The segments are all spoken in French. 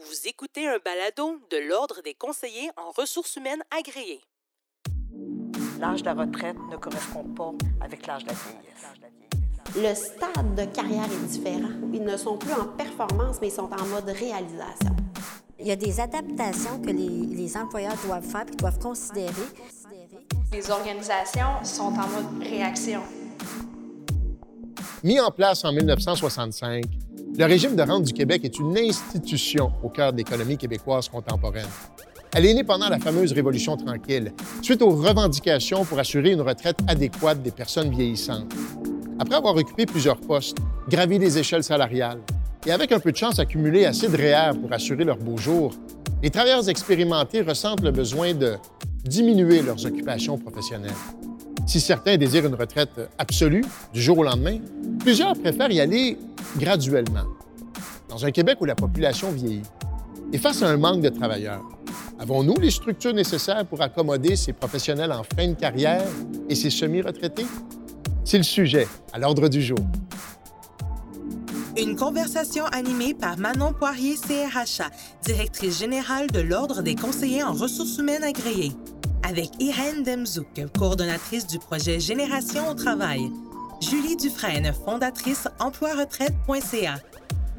Vous écoutez un balado de l'Ordre des conseillers en ressources humaines agréés. L'âge de la retraite ne correspond pas avec l'âge de la vieillesse. Le stade de carrière est différent. Ils ne sont plus en performance, mais ils sont en mode réalisation. Il y a des adaptations que les, les employeurs doivent faire et doivent considérer. Les organisations sont en mode réaction. Mis en place en 1965, le régime de rente du Québec est une institution au cœur de l'économie québécoise contemporaine. Elle est née pendant la fameuse Révolution tranquille, suite aux revendications pour assurer une retraite adéquate des personnes vieillissantes. Après avoir occupé plusieurs postes, gravi les échelles salariales et avec un peu de chance accumulé assez de REER pour assurer leurs beaux jours, les travailleurs expérimentés ressentent le besoin de diminuer leurs occupations professionnelles. Si certains désirent une retraite absolue du jour au lendemain, plusieurs préfèrent y aller graduellement. Dans un Québec où la population vieillit et face à un manque de travailleurs, avons-nous les structures nécessaires pour accommoder ces professionnels en fin de carrière et ces semi-retraités? C'est le sujet à l'ordre du jour. Une conversation animée par Manon Poirier CRHA, directrice générale de l'Ordre des conseillers en ressources humaines agréées, avec Irène Demzouk, coordonnatrice du projet Génération au travail, Julie Dufresne, fondatrice emploi-retraite.ca,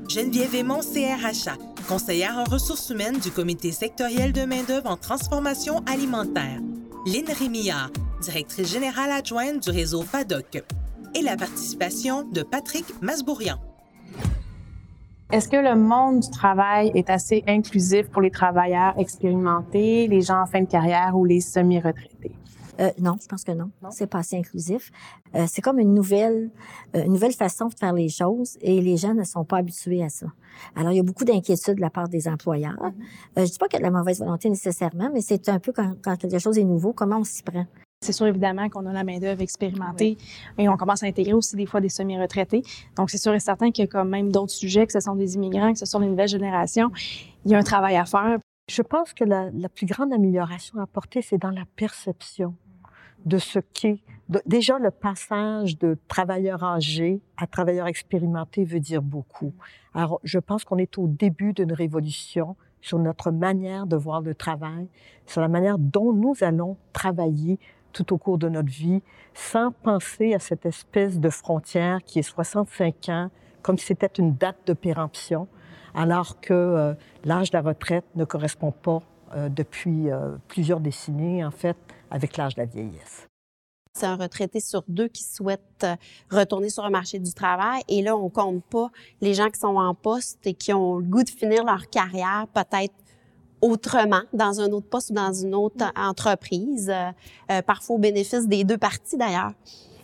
Geneviève Aymon CRHA, conseillère en ressources humaines du comité sectoriel de main-d'œuvre en transformation alimentaire, Lynn Rémillard, directrice générale adjointe du réseau FADOC, et la participation de Patrick Masbourian. Est-ce que le monde du travail est assez inclusif pour les travailleurs expérimentés, les gens en fin de carrière ou les semi-retraités? Euh, non, je pense que non. C'est pas assez inclusif. Euh, c'est comme une nouvelle, euh, une nouvelle façon de faire les choses et les gens ne sont pas habitués à ça. Alors, il y a beaucoup d'inquiétudes de la part des employeurs. Mm-hmm. Euh, je dis pas qu'il y a de la mauvaise volonté nécessairement, mais c'est un peu quand, quand quelque chose est nouveau, comment on s'y prend? C'est sûr, évidemment, qu'on a la main-d'œuvre expérimentée et on commence à intégrer aussi des fois des semi-retraités. Donc, c'est sûr et certain qu'il y a quand même d'autres sujets, que ce sont des immigrants, que ce sont les nouvelles générations. Il y a un travail à faire. Je pense que la, la plus grande amélioration à apporter, c'est dans la perception de ce qu'est. Déjà, le passage de travailleur âgé à travailleur expérimenté veut dire beaucoup. Alors, je pense qu'on est au début d'une révolution sur notre manière de voir le travail, sur la manière dont nous allons travailler tout au cours de notre vie, sans penser à cette espèce de frontière qui est 65 ans, comme si c'était une date de péremption, alors que euh, l'âge de la retraite ne correspond pas euh, depuis euh, plusieurs décennies, en fait, avec l'âge de la vieillesse. C'est un retraité sur deux qui souhaite euh, retourner sur le marché du travail. Et là, on compte pas les gens qui sont en poste et qui ont le goût de finir leur carrière peut-être autrement, dans un autre poste ou dans une autre entreprise, euh, euh, parfois au bénéfice des deux parties d'ailleurs.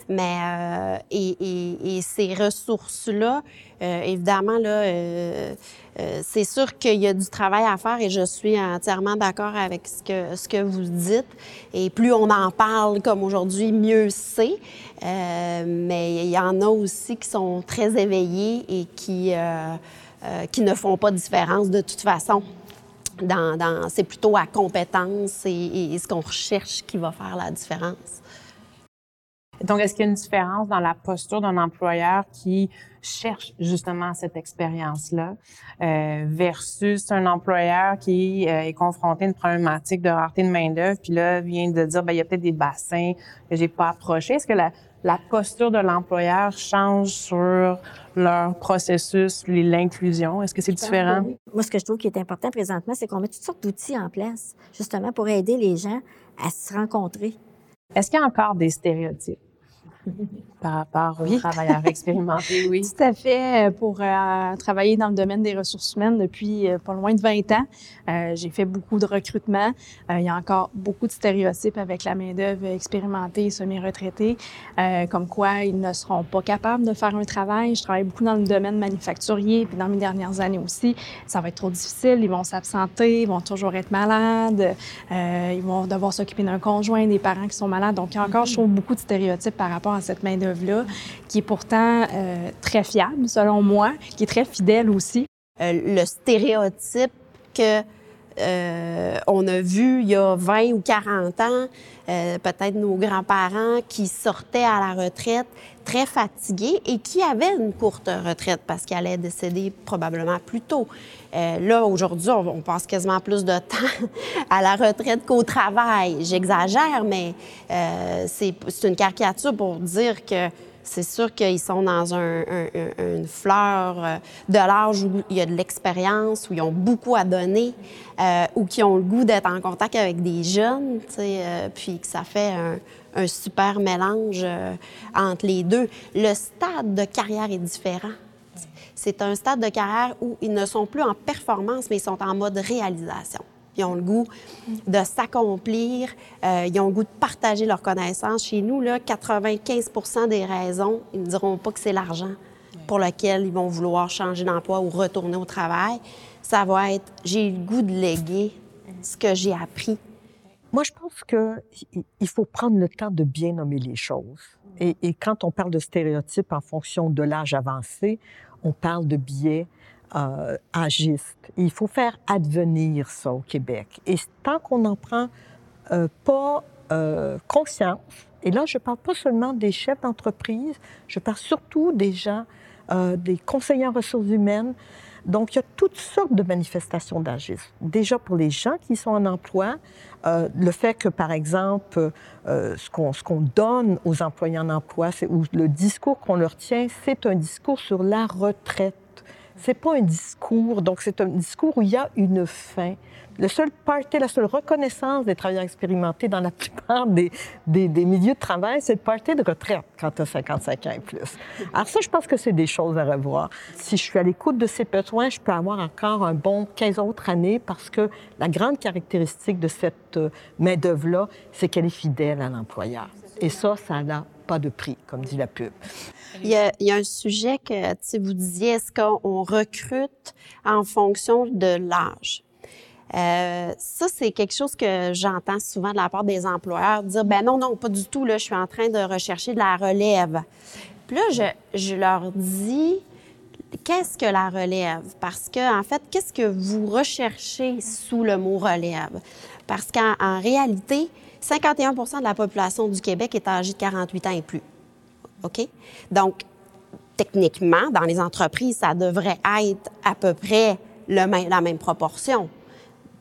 Mais euh, et, et, et ces ressources-là, euh, évidemment là, euh, euh, c'est sûr qu'il y a du travail à faire et je suis entièrement d'accord avec ce que ce que vous dites. Et plus on en parle comme aujourd'hui, mieux c'est. Euh, mais il y en a aussi qui sont très éveillés et qui euh, qui ne font pas différence de toute façon. Dans, dans, c'est plutôt à compétence et ce qu'on recherche qui va faire la différence. Donc, est-ce qu'il y a une différence dans la posture d'un employeur qui cherche justement cette expérience-là euh, versus un employeur qui euh, est confronté à une problématique de rareté de main-d'œuvre, puis là vient de dire ben il y a peut-être des bassins que j'ai pas approchés? Est-ce que la, la posture de l'employeur change sur leur processus, l'inclusion? Est-ce que c'est différent? Moi, ce que je trouve qui est important présentement, c'est qu'on met toutes sortes d'outils en place, justement pour aider les gens à se rencontrer. Est-ce qu'il y a encore des stéréotypes? Thank you. Par rapport aux travailleurs expérimentés Oui. Tout à fait. euh, Pour euh, travailler dans le domaine des ressources humaines depuis euh, pas loin de 20 ans, euh, j'ai fait beaucoup de recrutement. Il y a encore beaucoup de stéréotypes avec la main-d'œuvre expérimentée, semi-retraitée, euh, comme quoi ils ne seront pas capables de faire un travail. Je travaille beaucoup dans le domaine manufacturier, puis dans mes dernières années aussi, ça va être trop difficile. Ils vont s'absenter, ils vont toujours être malades, ils vont devoir s'occuper d'un conjoint, des parents qui sont malades. Donc, il y a encore, je trouve, beaucoup de stéréotypes par rapport à cette qui est pourtant euh, très fiable, selon moi, qui est très fidèle aussi. Euh, le stéréotype que euh, on a vu il y a 20 ou 40 ans, euh, peut-être nos grands-parents qui sortaient à la retraite très fatigués et qui avaient une courte retraite parce qu'ils allaient décéder probablement plus tôt. Euh, là, aujourd'hui, on, passe quasiment plus de temps à la retraite qu'au travail. J'exagère, mais c'est une caricature pour dire que c'est sûr qu'ils sont dans un, un, une fleur euh, de l'âge où il y a de l'expérience, où ils ont beaucoup à donner, euh, ou qui ont le goût d'être en contact avec des jeunes, euh, puis que ça fait un, un super mélange euh, entre les deux. Le stade de carrière est différent. C'est un stade de carrière où ils ne sont plus en performance, mais ils sont en mode réalisation. Ils ont le goût de s'accomplir, euh, ils ont le goût de partager leurs connaissances. Chez nous, là, 95% des raisons, ils ne diront pas que c'est l'argent pour lequel ils vont vouloir changer d'emploi ou retourner au travail. Ça va être j'ai le goût de léguer ce que j'ai appris. Moi, je pense qu'il faut prendre le temps de bien nommer les choses. Et, et quand on parle de stéréotypes en fonction de l'âge avancé, on parle de biais euh. Il faut faire advenir ça au Québec. Et tant qu'on n'en prend euh, pas euh, conscience, et là, je ne parle pas seulement des chefs d'entreprise, je parle surtout des gens, des conseillers en ressources humaines. Donc, il y a toutes sortes de manifestations d'agisme. Déjà pour les gens qui sont en emploi, le fait que, par exemple, ce qu'on qu'on donne aux employés en emploi, ou le discours qu'on leur tient, c'est un discours sur la retraite. C'est pas un discours, donc c'est un discours où il y a une fin. Le seul party, la seule reconnaissance des travailleurs expérimentés dans la plupart des, des, milieux de travail, c'est le party de retraite quand tu as 55 ans et plus. Alors ça, je pense que c'est des choses à revoir. Si je suis à l'écoute de ces besoins, je peux avoir encore un bon 15 autres années parce que la grande caractéristique de cette euh, main-d'œuvre-là, c'est qu'elle est fidèle à l'employeur. Et ça, ça n'a pas de prix, comme dit la pub. Il y a, un sujet que vous disiez, est-ce qu'on recrute en fonction de l'âge? Euh, ça, c'est quelque chose que j'entends souvent de la part des employeurs, dire, ben non, non, pas du tout, là, je suis en train de rechercher de la relève. Puis là, je, je leur dis, qu'est-ce que la relève? Parce que, en fait, qu'est-ce que vous recherchez sous le mot relève? Parce qu'en réalité, 51% de la population du Québec est âgée de 48 ans et plus. OK? Donc, techniquement, dans les entreprises, ça devrait être à peu près la même proportion.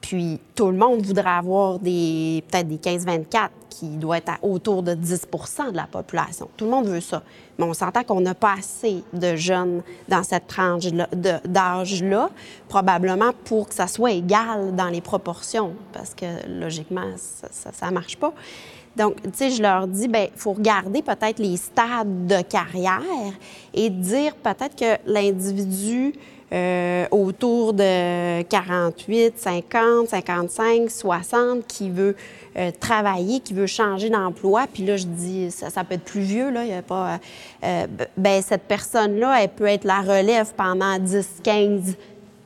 Puis, tout le monde voudrait avoir des peut-être des 15-24 qui doit être autour de 10% de la population. Tout le monde veut ça. Mais on s'entend qu'on n'a pas assez de jeunes dans cette tranche d'âge-là, probablement pour que ça soit égal dans les proportions, parce que logiquement, ça ne marche pas. Donc, tu sais, je leur dis, ben, il faut regarder peut-être les stades de carrière et dire peut-être que l'individu euh, autour de 48, 50, 55, 60 qui veut euh, travailler, qui veut changer d'emploi. Puis là, je dis, ça, peut être plus vieux, là, il y a pas... Euh, ben cette personne-là, elle peut être la relève pendant 10, 15,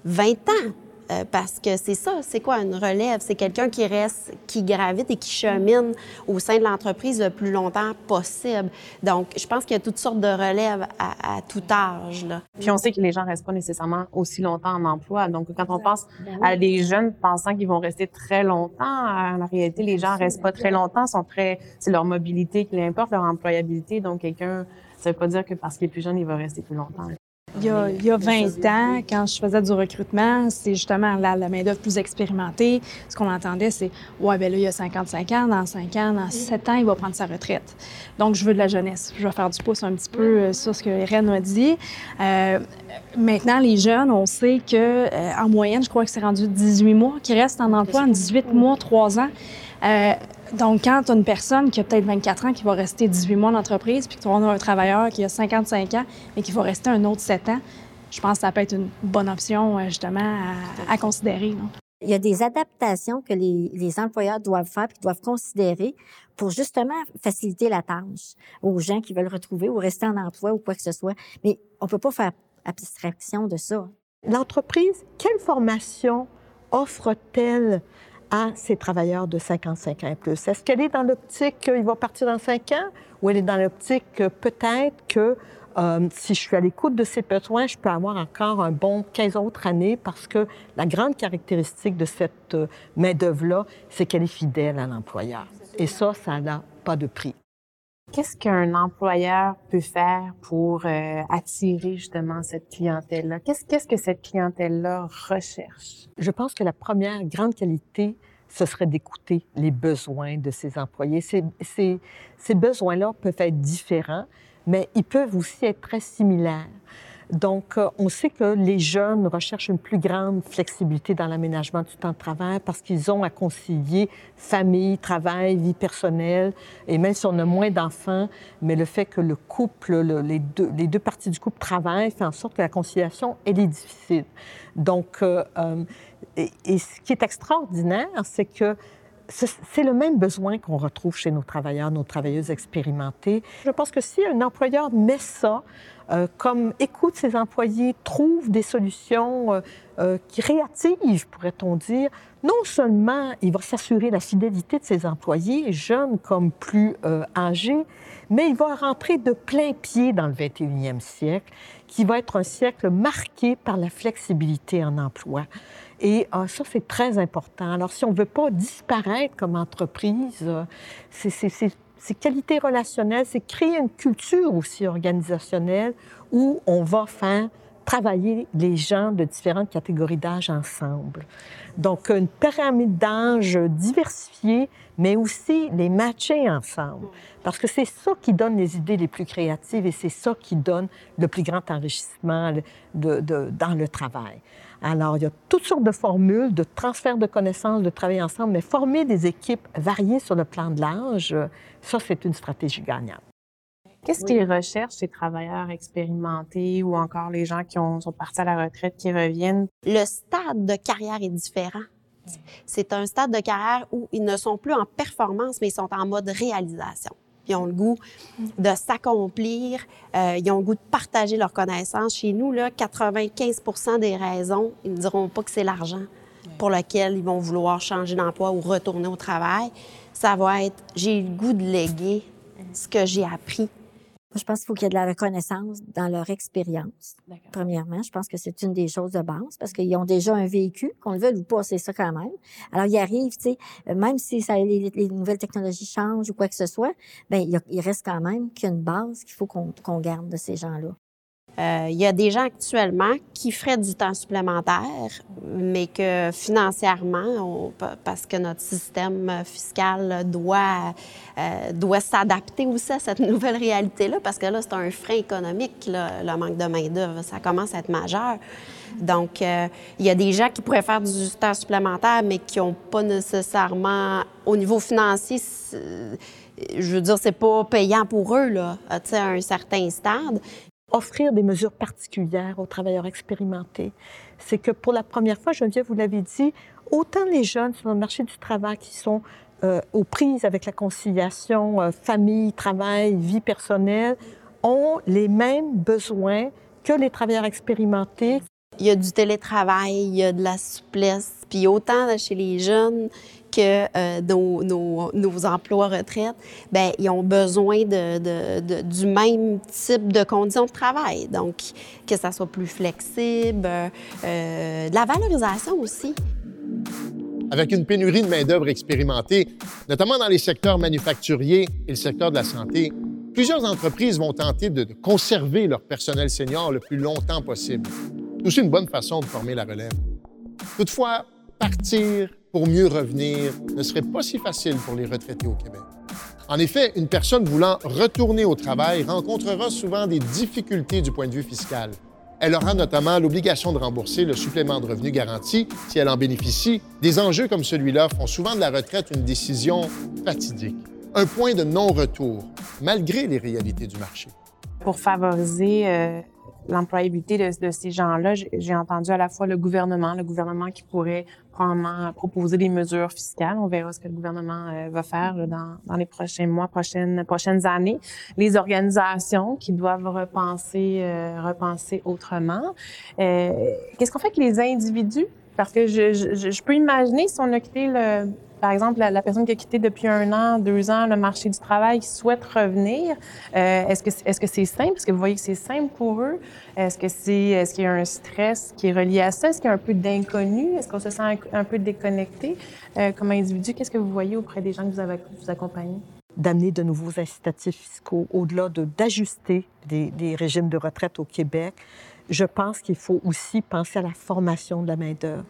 20 ans. Euh, parce que c'est ça, c'est quoi une relève? C'est quelqu'un qui reste, qui gravite et qui chemine au sein de l'entreprise le plus longtemps possible. Donc, je pense qu'il y a toutes sortes de relèves à, à tout âge. Là. Puis on sait que les gens restent pas nécessairement aussi longtemps en emploi. Donc, quand on pense à des jeunes pensant qu'ils vont rester très longtemps, en réalité, les gens restent pas très longtemps, sont très, c'est leur mobilité qui importe, leur employabilité. Donc, quelqu'un, ça veut pas dire que parce qu'il est plus jeune, il va rester plus longtemps. Il y, a, il y a 20 ans, quand je faisais du recrutement, c'est justement la, main-d'œuvre plus expérimentée. Ce qu'on entendait, c'est Ouais, ben là, il a 55 ans, dans 5 ans, dans 7 ans, il va prendre sa retraite. Donc, je veux de la jeunesse. Je vais faire du pouce un petit peu euh, sur ce que Irène m'a dit. Euh, maintenant, les jeunes, on sait que euh, en moyenne, je crois que c'est rendu 18 mois qui restent en emploi, en 18 mois, 3 ans. Donc, quand tu as une personne qui a peut-être 24 ans qui va rester 18 mois en entreprise, puis que tu as un travailleur qui a 55 ans, mais qui va rester un autre 7 ans, je pense que ça peut être une bonne option, justement, à, à considérer. Non? Il y a des adaptations que les, les employeurs doivent faire puis doivent considérer pour justement faciliter la tâche aux gens qui veulent retrouver ou rester en emploi ou quoi que ce soit. Mais on peut pas faire abstraction de ça. L'entreprise, quelle formation offre-t-elle à ces travailleurs de 55 ans et plus? Est-ce qu'elle est dans l'optique qu'il va partir dans 5 ans ou elle est dans l'optique que peut-être que euh, si je suis à l'écoute de ses besoins, je peux avoir encore un bon 15 autres années parce que la grande caractéristique de cette euh, main-d'œuvre-là, c'est qu'elle est fidèle à l'employeur. Et ça, ça n'a pas de prix. Qu'est-ce qu'un employeur peut faire pour euh, attirer justement cette clientèle-là? Qu'est-ce, que cette clientèle-là recherche? Je pense que la première grande qualité, ce serait d'écouter les besoins de ses employés. Ces, ces besoins-là peuvent être différents, mais ils peuvent aussi être très similaires. Donc, euh, on sait que les jeunes recherchent une plus grande flexibilité dans l'aménagement du temps de travail parce qu'ils ont à concilier famille, travail, vie personnelle. Et même si on a moins d'enfants, mais le fait que le couple, le, les, deux, parties du couple travaillent fait en sorte que la conciliation, elle est difficile. Donc, euh, euh, et ce qui est extraordinaire, c'est que c'est le même besoin qu'on retrouve chez nos travailleurs, nos travailleuses expérimentées. Je pense que si un employeur met ça euh, comme écoute ses employés, trouve des solutions euh, euh, créatives, pourrait-on dire, non seulement il va s'assurer la fidélité de ses employés, jeunes comme plus euh, âgés, mais il va rentrer de plein pied dans le 21e siècle, qui va être un siècle marqué par la flexibilité en emploi. Et euh, ça, c'est très important. Alors, si on ne veut pas disparaître comme entreprise, euh, ces qualités relationnelles, c'est créer une culture aussi organisationnelle où on va faire travailler les gens de différentes catégories d'âge ensemble. Donc, une pyramide d'âge diversifiée, mais aussi les matcher ensemble. Parce que c'est ça qui donne les idées les plus créatives et c'est ça qui donne le plus grand enrichissement dans le travail. Alors, il y a toutes sortes de formules de transfert de connaissances, de travailler ensemble, mais former des équipes variées sur le plan de l'âge, ça, c'est une stratégie gagnante. Qu'est-ce qu'ils recherchent, ces travailleurs expérimentés ou encore les gens qui ont, sont partis à la retraite, qui reviennent? Le stade de carrière est différent. C'est un stade de carrière où ils ne sont plus en performance, mais ils sont en mode réalisation. Ils ont le goût de s'accomplir, euh, ils ont le goût de partager leurs connaissances. Chez nous, là, 95% des raisons, ils ne diront pas que c'est l'argent pour lequel ils vont vouloir changer d'emploi ou retourner au travail. Ça va être, j'ai le goût de léguer ce que j'ai appris moi, je pense qu'il faut qu'il y ait de la reconnaissance dans leur expérience. Premièrement, je pense que c'est une des choses de base parce qu'ils ont déjà un véhicule, qu'on le veuille ou pas, c'est ça quand même. Alors, ils arrivent, tu sais, même si ça, les, les, nouvelles technologies changent ou quoi que ce soit, ben il, il reste quand même qu'il y a une base qu'il faut qu'on qu'on garde de ces gens-là. Euh, il y a des gens actuellement qui feraient du temps supplémentaire, mais que financièrement, parce que notre système fiscal doit, euh, doit s'adapter aussi à cette nouvelle réalité-là, parce que là, c'est un frein économique, le manque de main-d'œuvre. Ça commence à être majeur. Donc, euh, il y a des gens qui pourraient faire du temps supplémentaire, mais qui n'ont pas nécessairement, au niveau financier, je veux dire, c'est pas payant pour eux, là, à un certain stade offrir des mesures particulières aux travailleurs expérimentés. C'est que pour la première fois, Geneviève, vous l'avez dit, autant les jeunes sur le marché du travail qui sont euh, aux prises avec la conciliation euh, famille, travail, vie personnelle, ont les mêmes besoins que les travailleurs expérimentés. Il y a du télétravail, il y a de la souplesse, puis autant chez les jeunes euh, nos, emplois retraite, ben ils ont besoin du même type de conditions de travail. Donc, que ça soit plus flexible, euh, de la valorisation aussi. Avec une pénurie de main-d'œuvre expérimentée, notamment dans les secteurs manufacturiers et le secteur de la santé, plusieurs entreprises vont tenter de conserver leur personnel senior le plus longtemps possible. C'est aussi une bonne façon de former la relève. Toutefois, partir pour mieux revenir ne serait pas si facile pour les retraités au Québec. En effet, une personne voulant retourner au travail rencontrera souvent des difficultés du point de vue fiscal. Elle aura notamment l'obligation de rembourser le supplément de revenu garanti si elle en bénéficie. Des enjeux comme celui-là font souvent de la retraite une décision fatidique, un point de non-retour, malgré les réalités du marché. Pour favoriser euh, l'employabilité de, de, ces gens-là, j'ai entendu à la fois le gouvernement, le gouvernement qui pourrait probablement proposer des mesures fiscales. On verra ce que le gouvernement euh, va faire là, dans, dans, les prochains mois, prochaines, prochaines années. Les organisations qui doivent repenser, euh, repenser autrement. Euh, Qu'est-ce qu'on fait avec les individus? Parce que je, je, je, peux imaginer si on a quitté le, par exemple, la, personne qui a quitté depuis un an, deux ans le marché du travail, souhaite revenir, euh, est-ce que c'est simple? Est-ce que vous voyez que c'est simple pour eux? Est-ce que c'est est-ce qu'il y a un stress qui est relié à ça? Est-ce qu'il y a un peu d'inconnu? Est-ce qu'on se sent un, peu déconnecté? Euh, comme individu? Qu'est-ce que vous voyez auprès des gens que vous, avez, accompagnez? d'amener de nouveaux incitatifs fiscaux, au-delà de d'ajuster des, des, régimes de retraite au Québec, je pense qu'il faut aussi penser à la formation de la main-d'œuvre.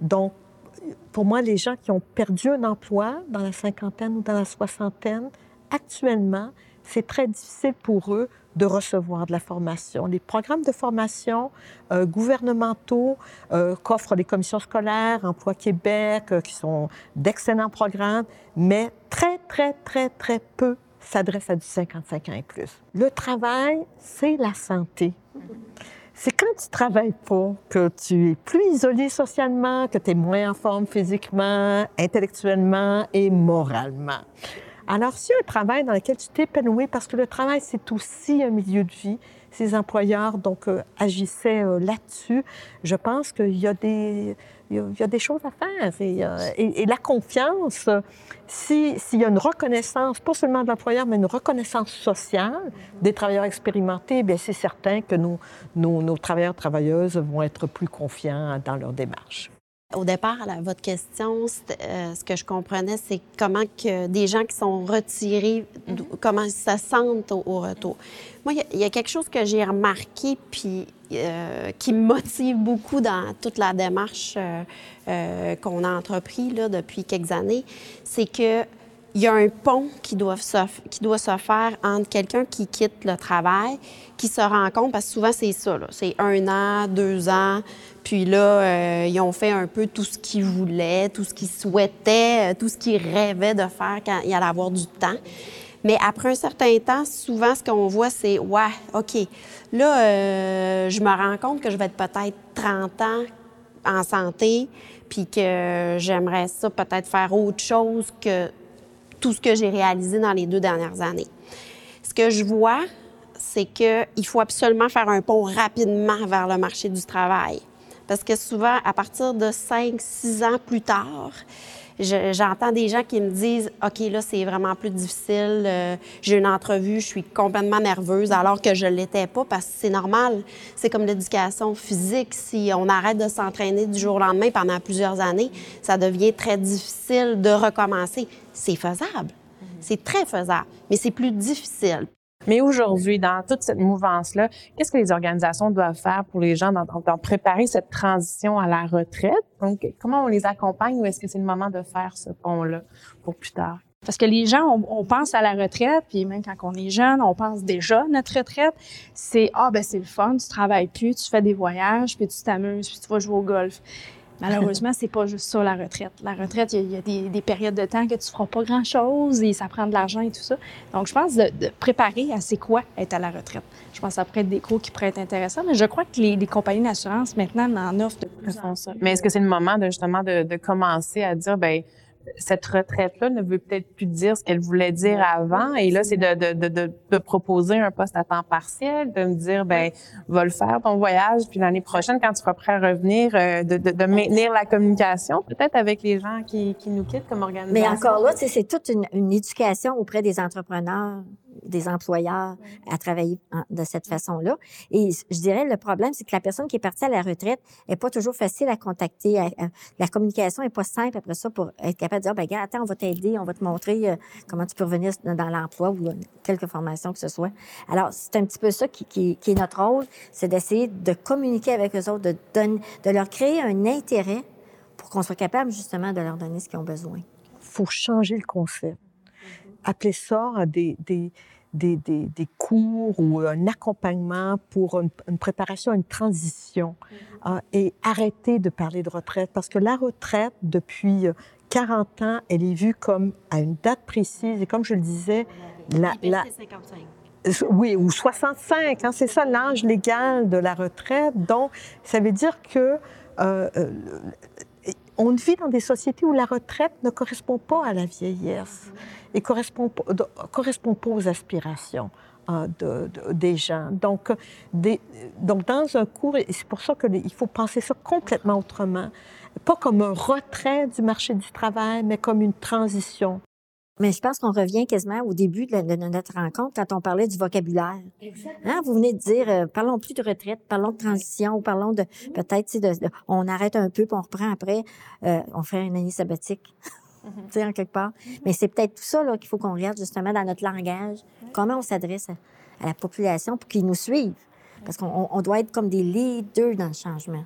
Donc, pour moi, les gens qui ont perdu un emploi dans la cinquantaine ou dans la soixantaine, actuellement, c'est très difficile pour eux de recevoir de la formation. Les programmes de formation euh, gouvernementaux euh, qu'offrent les commissions scolaires, Emploi Québec, euh, qui sont d'excellents programmes, mais très, très, très, très peu s'adressent à du 55 ans et plus. Le travail, c'est la santé c'est quand tu travailles pas, que tu es plus isolé socialement, que tu es moins en forme physiquement, intellectuellement et moralement. Alors, si un travail dans lequel tu t'épanouis, parce que le travail, c'est aussi un milieu de vie, ces employeurs donc euh, agissaient euh, là-dessus. Je pense qu'il y a des il y a des choses à faire et, euh, la confiance. S'il y a une reconnaissance, pas seulement de l'employeur, mais une reconnaissance sociale des travailleurs expérimentés, bien c'est certain que nos, nos, nos travailleurs travailleuses vont être plus confiants dans leur démarche. Au départ, à votre question, euh, ce que je comprenais, c'est comment que des gens qui sont retirés, mm-hmm. comment ils se sentent au, retour. Moi, il y, a quelque chose que j'ai remarqué, puis euh, qui me motive beaucoup dans toute la démarche euh, qu'on a entrepris là, depuis quelques années, c'est que il y a un pont qui doit se, qui doit se faire entre quelqu'un qui quitte le travail, qui se rend compte, parce que souvent c'est ça, c'est un an, deux ans, puis là, euh, ils ont fait un peu tout ce qu'ils voulaient, tout ce qu'ils souhaitaient, euh, tout ce qu'ils rêvaient de faire quand il allait avoir du temps. Mais après un certain temps, souvent, ce qu'on voit, c'est Ouais, OK, là, euh, je me rends compte que je vais être peut-être 30 ans en santé, puis que j'aimerais ça peut-être faire autre chose que tout ce que j'ai réalisé dans les deux dernières années. Ce que je vois, c'est qu'il faut absolument faire un pont rapidement vers le marché du travail. Parce que souvent, à partir de 5, 6 ans plus tard, j'entends des gens qui me disent OK, là, c'est vraiment plus difficile. Euh, j'ai une entrevue, je suis complètement nerveuse, alors que je ne l'étais pas parce que c'est normal. C'est comme l'éducation physique. Si on arrête de s'entraîner du jour au lendemain pendant plusieurs années, ça devient très difficile de recommencer. C'est faisable. C'est très faisable, mais c'est plus difficile. Mais aujourd'hui, dans toute cette mouvance-là, qu'est-ce que les organisations doivent faire pour les gens dans, préparer cette transition à la retraite? Donc, comment on les accompagne ou est-ce que c'est le moment de faire ce pont-là pour plus tard? Parce que les gens, on, pense à la retraite, puis même quand on est jeune, on pense déjà à notre retraite. C'est ah ben c'est le fun, tu travailles plus, tu fais des voyages, puis tu t'amuses, puis tu vas jouer au golf. Malheureusement, c'est pas juste ça, la retraite. La retraite, il y a, des, périodes de temps que tu feras pas grand-chose et ça prend de l'argent et tout ça. Donc, je pense de, préparer à c'est quoi être à la retraite. Je pense après des cours qui pourraient être intéressants, mais je crois que les, compagnies d'assurance, maintenant, en offrent de plus en plus. Mais est-ce que c'est le moment de, justement de, de commencer à dire, ben cette retraite-là ne veut peut-être plus dire ce qu'elle voulait dire avant. Et là, c'est de, de, de, de, proposer un poste à temps partiel, de me dire, ben, va le faire ton voyage, puis l'année prochaine, quand tu seras prêt à revenir, euh, de, de, maintenir la communication, peut-être avec les gens qui, qui nous quittent comme organisation. Mais encore là, c'est toute une, une éducation auprès des entrepreneurs des employeurs à travailler de cette façon-là. Et je dirais, le problème, c'est que la personne qui est partie à la retraite est pas toujours facile à contacter. La communication est pas simple après ça pour être capable de dire, ben, gars, attends, on va t'aider, on va te montrer euh, comment tu peux revenir dans l'emploi ou quelque formation que ce soit. Alors, c'est un petit peu ça qui, qui, qui est notre rôle, c'est d'essayer de communiquer avec eux autres, de, donner, de leur créer un intérêt pour qu'on soit capable justement de leur donner ce qu'ils ont besoin. Il faut changer le concept appeler ça des, des, des, des, cours ou un accompagnement pour une, préparation à une transition mm-hmm. euh, et arrêter de parler de retraite parce que la retraite, depuis 40 ans, elle est vue comme à une date précise et comme je le disais, la, la, 55. Euh, oui, ou 65, hein, c'est ça l'âge légal de la retraite. Donc, ça veut dire que euh, on vit dans des sociétés où la retraite ne correspond pas à la vieillesse mm-hmm. et correspond, correspond pas aux aspirations euh, de, des gens. Donc, des, donc, dans un cours, et c'est pour ça qu'il faut penser ça complètement autrement, pas comme un retrait du marché du travail, mais comme une transition. Mais je pense qu'on revient quasiment au début de, notre rencontre quand on parlait du vocabulaire. Hein? Vous venez de dire, euh, parlons plus de retraite, parlons de transition, ou parlons de peut-être, de, de, on arrête un peu puis on reprend après, euh, on fait une année sabbatique. Mm-hmm. tu sais, en quelque part. Mais c'est peut-être tout ça qu'il faut qu'on regarde justement dans notre langage. Comment on s'adresse à, la population pour qu'ils nous suivent? Parce qu'on doit être comme des leaders dans le changement.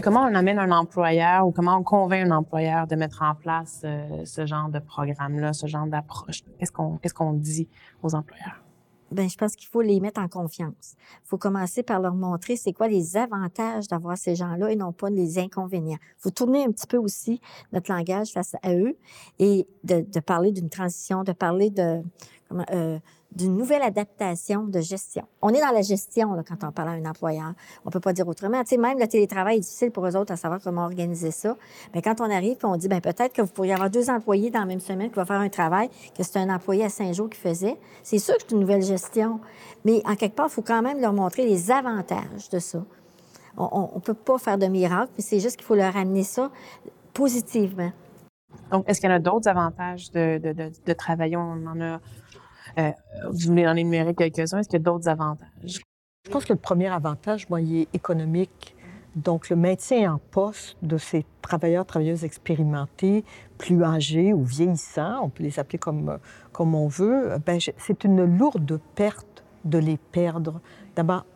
Comment on amène un employeur ou comment on convainc un employeur de mettre en place euh, ce genre de programme-là, ce genre d'approche? Qu'est-ce qu'on dit aux employeurs? Ben, je pense qu'il faut les mettre en confiance. Il faut commencer par leur montrer c'est quoi les avantages d'avoir ces gens-là et non pas les inconvénients. Il faut tourner un petit peu aussi notre langage face à eux et de, de parler d'une transition, de parler de comment, euh, d'une nouvelle adaptation de gestion. On est dans la gestion quand on parle à un employeur. On peut pas dire autrement. Tu même le télétravail est difficile pour eux autres à savoir comment organiser ça. Mais quand on arrive on dit, ben peut-être que vous pourriez avoir deux employés dans la même semaine qui vont faire un travail que c'est un employé à Saint-Jean qui faisait, c'est sûr que c'est une nouvelle gestion. Mais en quelque part, il faut quand même leur montrer les avantages de ça. On ne peut pas faire de miracle, mais c'est juste qu'il faut leur amener ça positivement. Donc, est-ce qu'il y en a d'autres avantages de, de, travailler? On en a vous venez en énumérer quelques-uns. Est-ce qu'il y a d'autres avantages? Je pense que le premier avantage, moi, il est économique. Donc, le maintien en poste de ces travailleurs, travailleuses expérimentés, plus âgés ou vieillissants, on peut les appeler comme, comme on veut, ben, c'est une lourde perte de les perdre. D'abord,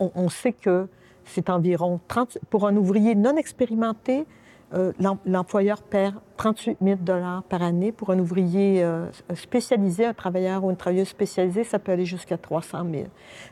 on, on, sait que c'est environ 30, pour un ouvrier non expérimenté, euh, l'employeur perd 38 000 dollars par année. Pour un ouvrier euh, spécialisé, un travailleur ou une travailleuse spécialisée, ça peut aller jusqu'à 300 000.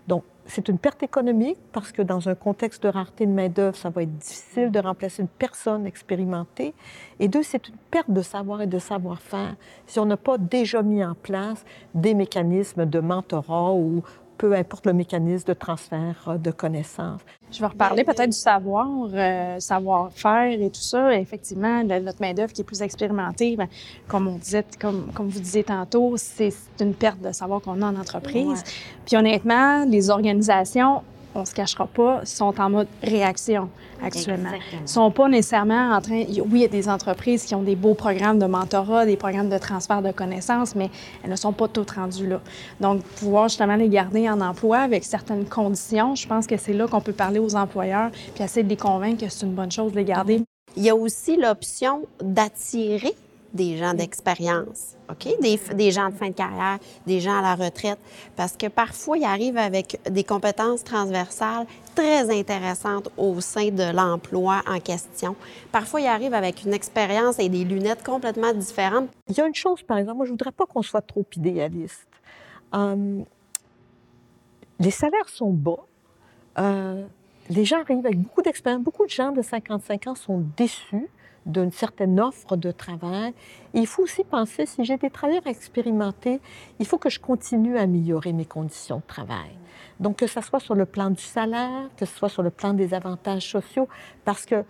Donc, c'est une perte économique parce que dans un contexte de rareté de main-d'œuvre, ça va être difficile de remplacer une personne expérimentée. Et deux, c'est une perte de savoir et de savoir-faire si on n'a pas déjà mis en place des mécanismes de mentorat ou peu importe le mécanisme de transfert euh, de connaissances. Je vais reparler peut-être du savoir, euh, savoir-faire et tout ça. Effectivement, notre main-d'œuvre qui est plus expérimentée, bien, comme on disait, comme, comme vous disiez tantôt, c'est une perte de savoir qu'on a en entreprise. Puis honnêtement, les organisations on se cachera pas, sont en mode réaction actuellement. Ils sont pas nécessairement en train. Oui, il y a des entreprises qui ont des beaux programmes de mentorat, des programmes de transfert de connaissances, mais elles ne sont pas toutes rendues là. Donc, pouvoir justement les garder en emploi avec certaines conditions, je pense que c'est là qu'on peut parler aux employeurs puis essayer de les convaincre que c'est une bonne chose de les garder. Il y a aussi l'option d'attirer des gens d'expérience, OK? Des, des, gens de fin de carrière, des gens à la retraite, parce que parfois, ils arrivent avec des compétences transversales très intéressantes au sein de l'emploi en question. Parfois, ils arrivent avec une expérience et des lunettes complètement différentes. Il y a une chose, par exemple, moi, je voudrais pas qu'on soit trop idéaliste. Hum, les salaires sont bas. Euh, les gens arrivent avec beaucoup d'expérience. Beaucoup de gens de 55 ans sont déçus d'une certaine offre de travail. il faut aussi penser, si j'ai des travailleurs expérimentés, il faut que je continue à améliorer mes conditions de travail. Donc, que ce soit sur le plan du salaire, que ce soit sur le plan des avantages sociaux, parce que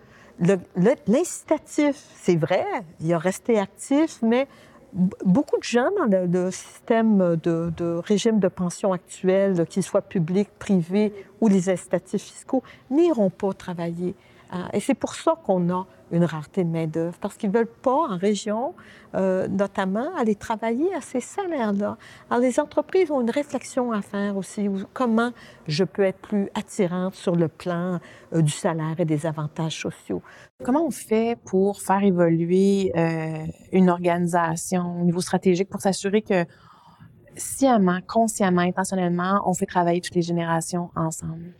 l'incitatif, c'est vrai, il a resté actif, mais beaucoup de gens dans le, système de, de, régime de pension actuel, qu'il soit public, privé ou les incitatifs fiscaux, n'iront pas travailler. Ah, et c'est pour ça qu'on a une rareté de main-d'œuvre, parce qu'ils ne veulent pas, en région, euh, notamment, aller travailler à ces salaires-là. Alors, les entreprises ont une réflexion à faire aussi, comment je peux être plus attirante sur le plan euh, du salaire et des avantages sociaux. Comment on fait pour faire évoluer euh, une organisation au niveau stratégique pour s'assurer que sciemment, consciemment, intentionnellement, on fait travailler toutes les générations ensemble?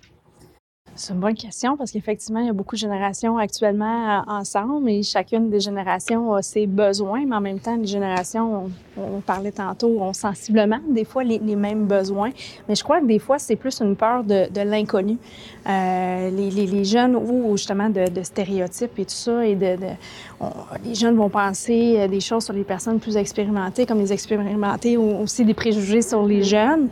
C'est une bonne question parce qu'effectivement, il y a beaucoup de générations actuellement euh, ensemble et chacune des générations a ses besoins, mais en même temps, les générations, on, parlait tantôt, ont sensiblement des fois les, mêmes besoins. Mais je crois que des fois, c'est plus une peur de, de l'inconnu. Euh, les, les, les, jeunes ou justement de, de, stéréotypes et tout ça, et de, les jeunes vont penser euh, des choses sur les personnes plus expérimentées, comme les expérimentés ont aussi des préjugés sur les jeunes.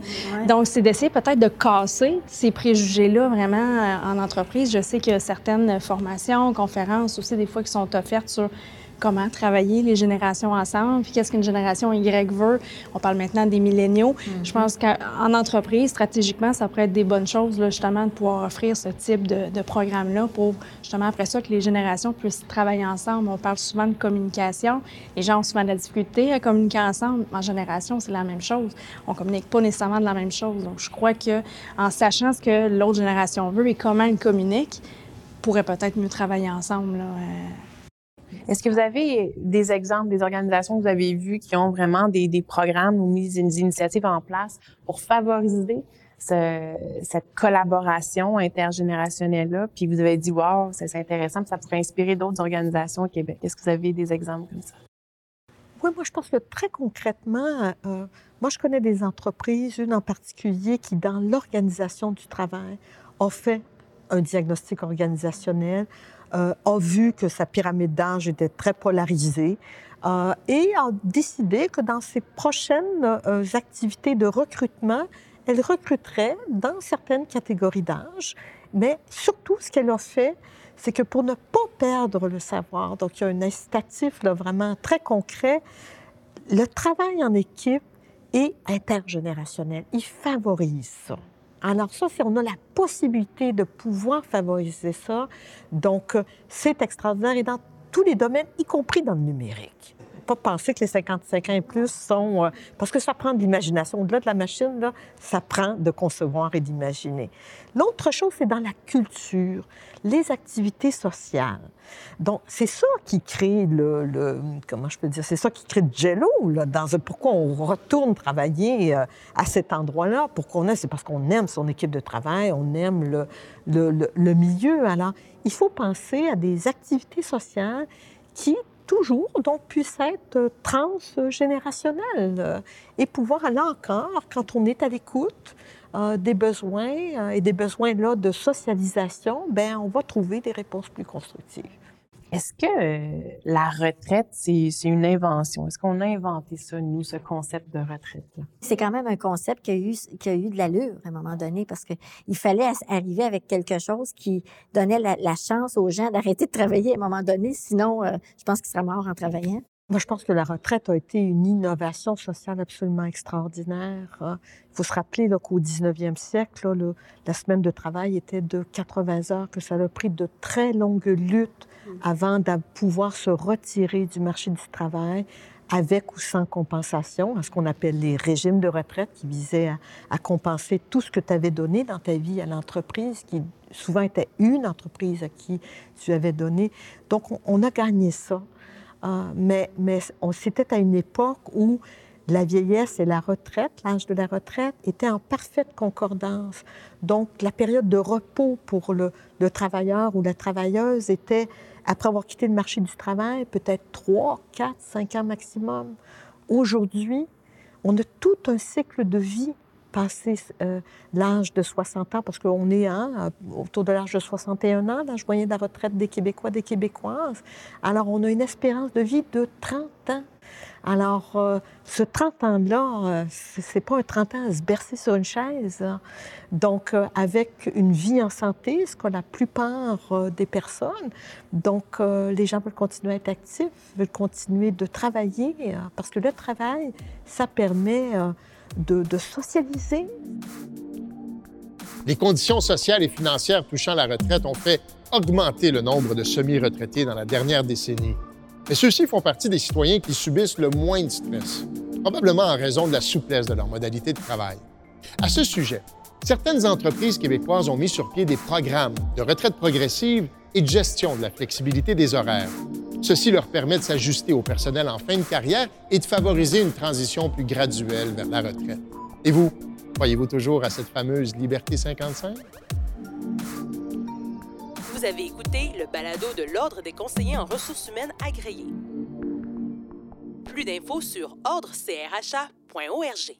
Donc, c'est d'essayer peut-être de casser ces préjugés-là vraiment en entreprise. Je sais que certaines formations, conférences aussi, des fois, qui sont offertes sur comment travailler les générations ensemble, puis qu'est-ce qu'une génération Y veut. On parle maintenant des milléniaux. Mm-hmm. Je pense qu'en entreprise, stratégiquement, ça pourrait être des bonnes choses, là, justement, de pouvoir offrir ce type de, de programme-là pour, justement, après ça, que les générations puissent travailler ensemble. On parle souvent de communication. Les gens ont souvent de la difficulté à communiquer ensemble. En génération, c'est la même chose. On communique pas nécessairement de la même chose. Donc, je crois que en sachant ce que l'autre génération veut et comment elle communique, pourrait peut-être mieux travailler ensemble. Là, euh. Est-ce que vous avez des exemples des organisations que vous avez vues qui ont vraiment des, programmes ou mis des initiatives en place pour favoriser ce- cette collaboration intergénérationnelle-là, puis vous avez dit, wow, c'est intéressant, puis ça pourrait inspirer d'autres organisations au Québec. Est-ce que vous avez des exemples comme ça? Oui, moi, je pense que très concrètement, euh, moi, je connais des entreprises, une en particulier, qui, dans l'organisation du travail, a fait un diagnostic organisationnel, euh, a vu que sa pyramide d'âge était très polarisée euh, et a décidé que dans ses prochaines euh, activités de recrutement, elle recruterait dans certaines catégories d'âge, mais surtout, ce qu'elle a fait, c'est que pour ne pas perdre le savoir, donc il y a un incitatif vraiment très concret, le travail en équipe est intergénérationnel. Il favorise ça. Alors ça, si on a la possibilité de pouvoir favoriser ça, donc euh, c'est extraordinaire et dans tous les domaines, y compris dans le numérique. Pas penser que les 55 ans et plus sont... euh, parce que ça prend de l'imagination. Au-delà de la machine, là, ça prend de concevoir et d'imaginer. L'autre chose, c'est dans la culture, les activités sociales. Donc, c'est ça qui crée le, comment je peux dire, c'est ça qui crée le jello, là, dans pourquoi on retourne travailler euh, à cet endroit-là, pourquoi on aime, c'est parce qu'on aime son équipe de travail, on aime le, le- le milieu. Alors, il faut penser à des activités sociales qui, toujours, donc, puissent être euh, transgénérationnelles euh, et pouvoir, là encore, quand on est à l'écoute, euh, des besoins et des besoins là de socialisation, ben on va trouver des réponses plus constructives. Est-ce que euh, la retraite, c'est une invention? Est-ce qu'on a inventé ça, nous, ce concept de retraite-là? C'est quand même un concept qui a eu, qui a eu de l'allure à un moment donné parce que il fallait arriver avec quelque chose qui donnait la, la chance aux gens d'arrêter de travailler à un moment donné. Sinon, euh, je pense qu'ils seraient morts en travaillant. Moi, je pense que la retraite a été une innovation sociale absolument extraordinaire. hein. Il faut se rappeler qu'au 19e siècle, là, le- la semaine de travail était de 80 heures, que ça a pris de très longues luttes avant de pouvoir se retirer du marché du travail avec ou sans compensation, à ce qu'on appelle les régimes de retraite qui visaient à, à compenser tout ce que tu avais donné dans ta vie à l'entreprise, qui souvent était une entreprise à qui tu avais donné. Donc, on, on a gagné ça. Ah, mais mais c'était à une époque où la vieillesse et la retraite, l'âge de la retraite, étaient en parfaite concordance. Donc, la période de repos pour le, le travailleur ou la travailleuse était, après avoir quitté le marché du travail, peut-être 3, 4, 5 ans maximum. Aujourd'hui, on a tout un cycle de vie passé euh, l'âge de 60 ans, parce qu'on est hein, autour de l'âge de 61 ans, l'âge moyen de la retraite des Québécois, des Québécoises. Alors, on a une espérance de vie de 30 ans. Alors, euh, ce 30 ans-là, euh, c'est pas un 30 ans à se bercer sur une chaise. hein. Donc, euh, avec une vie en santé, ce qu'a la plupart euh, des personnes. Donc, les gens veulent continuer à être actifs, veulent continuer de travailler, euh, parce que le travail, ça permet de, socialiser, Les conditions sociales et financières touchant la retraite ont fait augmenter le nombre de semi-retraités dans la dernière décennie. Mais ceux-ci font partie des citoyens qui subissent le moins de stress, probablement en raison de la souplesse de leur modalité de travail. À ce sujet, certaines entreprises québécoises ont mis sur pied des programmes de retraite progressive et de gestion de la flexibilité des horaires. Ceci leur permet de s'ajuster au personnel en fin de carrière et de favoriser une transition plus graduelle vers la retraite. Et vous, croyez-vous toujours à cette fameuse Liberté 55? Vous avez écouté le balado de l'Ordre des conseillers en ressources humaines agréés. Plus d'infos sur ordrecrha.org.